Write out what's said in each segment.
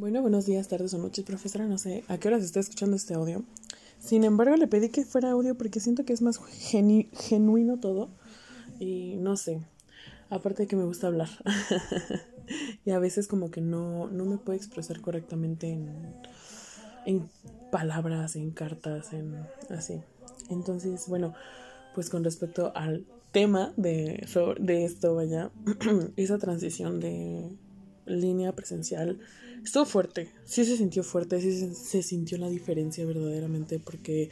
Bueno, buenos días, tardes o noches, profesora. No sé a qué horas está escuchando este audio. Sin embargo, le pedí que fuera audio porque siento que es más genuino todo. Y no sé. Aparte de que me gusta hablar. y a veces como que no, no me puedo expresar correctamente en, en palabras, en cartas, en así. Entonces, bueno, pues con respecto al tema de, de esto, vaya, esa transición de línea presencial estuvo fuerte, sí se sintió fuerte, sí se, sintió la diferencia verdaderamente porque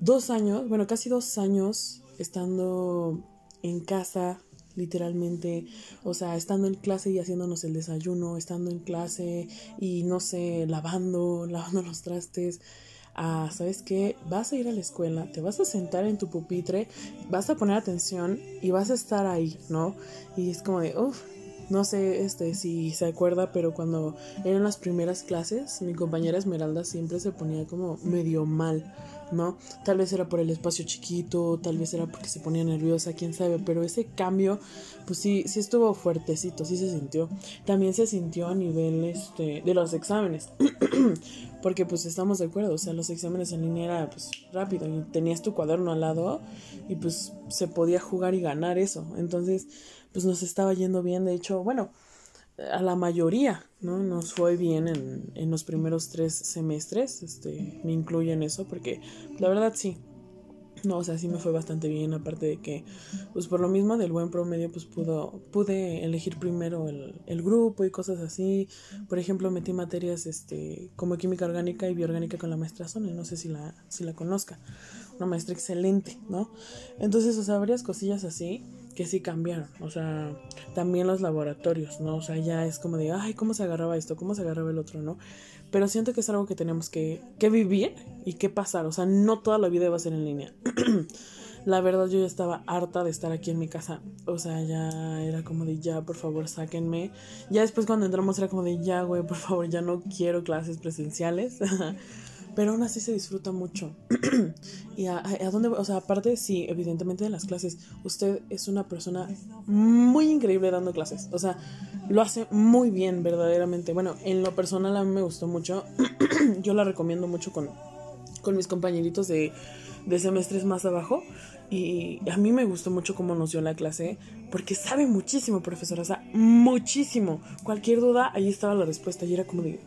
dos años, bueno, casi dos años estando en casa, literalmente, o sea, estando en clase y haciéndonos el desayuno, estando en clase y no sé, lavando, lavando los trastes. Ah, ¿sabes qué? Vas a ir a la escuela, te vas a sentar en tu pupitre, vas a poner atención y vas a estar ahí, ¿no? Y es como de, uff, no sé este, si se acuerda, pero cuando eran las primeras clases, mi compañera Esmeralda siempre se ponía como medio mal, ¿no? Tal vez era por el espacio chiquito, tal vez era porque se ponía nerviosa, quién sabe, pero ese cambio, pues sí, sí estuvo fuertecito, sí se sintió. También se sintió a nivel este, de los exámenes, porque pues estamos de acuerdo, o sea, los exámenes en línea era pues rápido y tenías tu cuaderno al lado y pues se podía jugar y ganar eso. Entonces, pues nos estaba yendo bien. De hecho, bueno, a la mayoría, ¿no? Nos fue bien en, en los primeros tres semestres. Este, me incluye en eso porque la verdad sí. No, o sea, sí me fue bastante bien, aparte de que, pues por lo mismo del buen promedio, pues pudo, pude elegir primero el, el grupo y cosas así. Por ejemplo, metí materias este, como química orgánica y bioorgánica con la maestra Sonia, no sé si la, si la conozca. Una maestra excelente, ¿no? Entonces, o sea, varias cosillas así que sí cambiaron, o sea, también los laboratorios, ¿no? O sea, ya es como de, ay, ¿cómo se agarraba esto? ¿Cómo se agarraba el otro, no? Pero siento que es algo que tenemos que, que vivir y que pasar, o sea, no toda la vida va a ser en línea. la verdad yo ya estaba harta de estar aquí en mi casa. O sea, ya era como de ya, por favor, sáquenme. Ya después cuando entramos era como de ya, güey, por favor, ya no quiero clases presenciales. pero aún así se disfruta mucho. y a, dónde, o sea, aparte, sí, evidentemente de las clases, usted es una persona muy increíble dando clases, o sea, lo hace muy bien, verdaderamente. Bueno, en lo personal a mí me gustó mucho, yo la recomiendo mucho con, con mis compañeritos de, de semestres más abajo. Y a mí me gustó mucho cómo nos dio la clase, porque sabe muchísimo, profesora, o sea, muchísimo. Cualquier duda, ahí estaba la respuesta y era como de,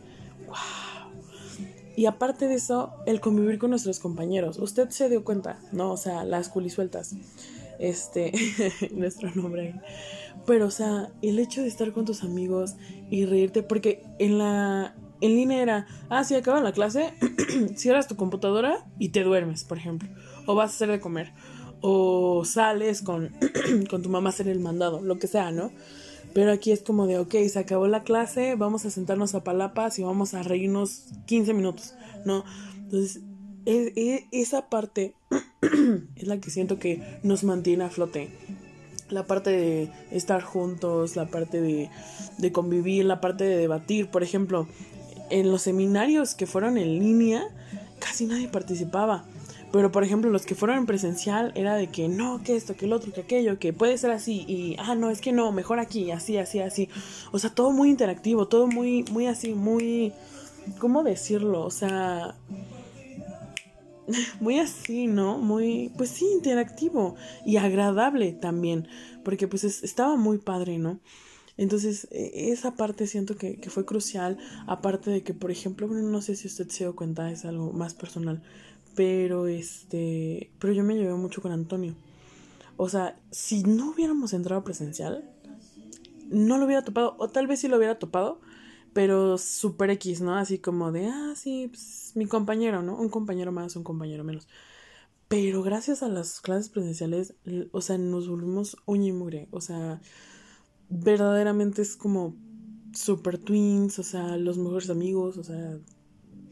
y aparte de eso, el convivir con nuestros compañeros. Usted se dio cuenta, ¿no? O sea, las culisueltas. Este, nuestro nombre. Pero, o sea, el hecho de estar con tus amigos y reírte, porque en la. En línea era, ah, sí, acaba la clase, cierras tu computadora y te duermes, por ejemplo. O vas a hacer de comer. O sales con, con tu mamá a hacer el mandado, lo que sea, ¿no? Pero aquí es como de, ok, se acabó la clase, vamos a sentarnos a palapas y vamos a reírnos 15 minutos, ¿no? Entonces, e, e, esa parte es la que siento que nos mantiene a flote. La parte de estar juntos, la parte de, de convivir, la parte de debatir. Por ejemplo, en los seminarios que fueron en línea, casi nadie participaba. Pero, por ejemplo, los que fueron en presencial era de que no, que esto, que el otro, que aquello, que puede ser así y, ah, no, es que no, mejor aquí, así, así, así. O sea, todo muy interactivo, todo muy, muy así, muy, ¿cómo decirlo? O sea, muy así, ¿no? Muy, pues sí, interactivo y agradable también, porque pues estaba muy padre, ¿no? Entonces, e, esa parte siento que, fue crucial, aparte de que, por ejemplo, no sé si usted se dio cuenta, es algo más personal, pero este, pero yo me llevé mucho con Antonio. O sea, si no hubiéramos entrado presencial, no lo hubiera topado, o tal vez sí lo hubiera topado, pero super X, ¿no? Así como de, ah, sí, pues, mi compañero, ¿no? Un compañero más, un compañero menos. Pero gracias a las clases presenciales, o sea, nos volvimos uña y mugre. O sea, verdaderamente es como super twins, o sea, los mejores amigos, o sea,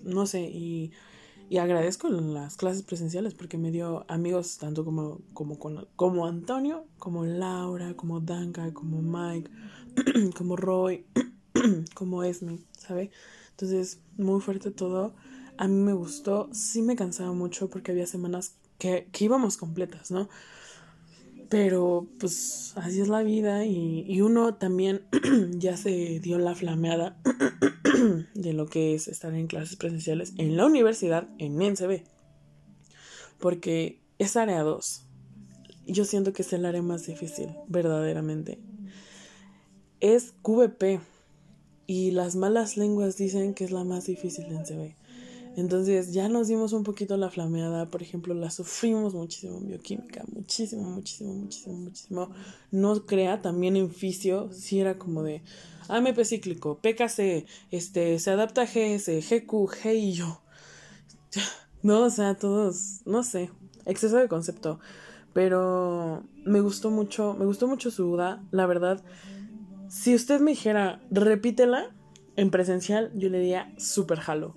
no sé, y y agradezco las clases presenciales porque me dio amigos tanto como, como, como Antonio, como Laura, como Danka, como Mike, como Roy, como Esme, ¿sabe? Entonces, muy fuerte todo. A mí me gustó, sí me cansaba mucho porque había semanas que, que íbamos completas, ¿no? Pero pues así es la vida y, y uno también ya se dio la flameada de lo que es estar en clases presenciales en la universidad en NCB. Porque es área 2. Yo siento que es el área más difícil, verdaderamente. Es QVP. Y las malas lenguas dicen que es la más difícil de NCB. Entonces ya nos dimos un poquito la flameada, por ejemplo, la sufrimos muchísimo en bioquímica, muchísimo, muchísimo, muchísimo, muchísimo. No crea, también en fisio, si era como de AMP cíclico, PKC, este, se adapta a GS, GQ, G y yo. No, o sea, todos, no sé, exceso de concepto. Pero me gustó mucho, me gustó mucho su duda, la verdad. Si usted me dijera, repítela en presencial, yo le diría super jalo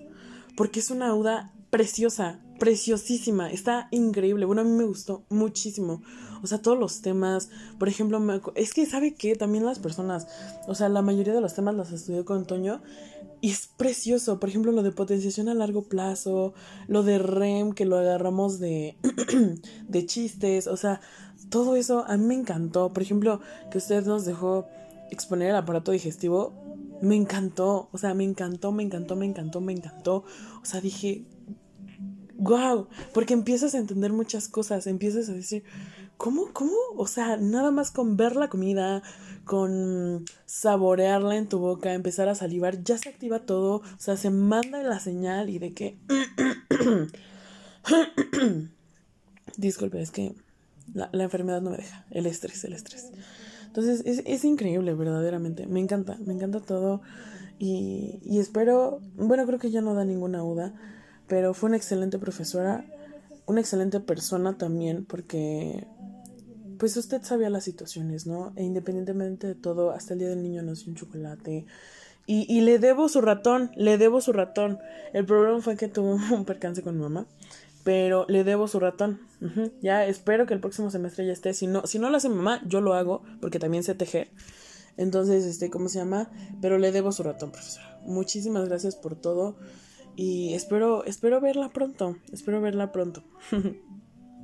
porque es una auda preciosa, preciosísima, está increíble. Bueno, a mí me gustó muchísimo. O sea, todos los temas, por ejemplo, es que sabe que también las personas, o sea, la mayoría de los temas los estudié con Toño y es precioso. Por ejemplo, lo de potenciación a largo plazo, lo de REM, que lo agarramos de, de chistes, o sea, todo eso a mí me encantó. Por ejemplo, que usted nos dejó exponer el aparato digestivo, me encantó, o sea, me encantó, me encantó, me encantó, me encantó. O sea, dije, wow, porque empiezas a entender muchas cosas, empiezas a decir, ¿cómo, cómo? O sea, nada más con ver la comida, con saborearla en tu boca, empezar a salivar, ya se activa todo, o sea, se manda la señal y de que... Disculpe, es que la, la enfermedad no me deja, el estrés, el estrés. Entonces es, increíble, verdaderamente. Me encanta, me encanta todo. Y, y espero, bueno, creo que ya no da ninguna duda, pero fue una excelente profesora, una excelente persona también, porque pues usted sabía las situaciones, ¿no? E independientemente de todo, hasta el día del niño nos un chocolate. Y, y le debo su ratón, le debo su ratón. El problema fue que tuvo un percance con mi mamá pero le debo su ratón. Ya espero que el próximo semestre ya esté. Si no, si no lo hace mamá, yo lo hago, porque también sé tejer. Entonces, este, ¿cómo se llama? Pero le debo su ratón, profesora. Muchísimas gracias por todo. Y espero, espero verla pronto. Espero verla pronto.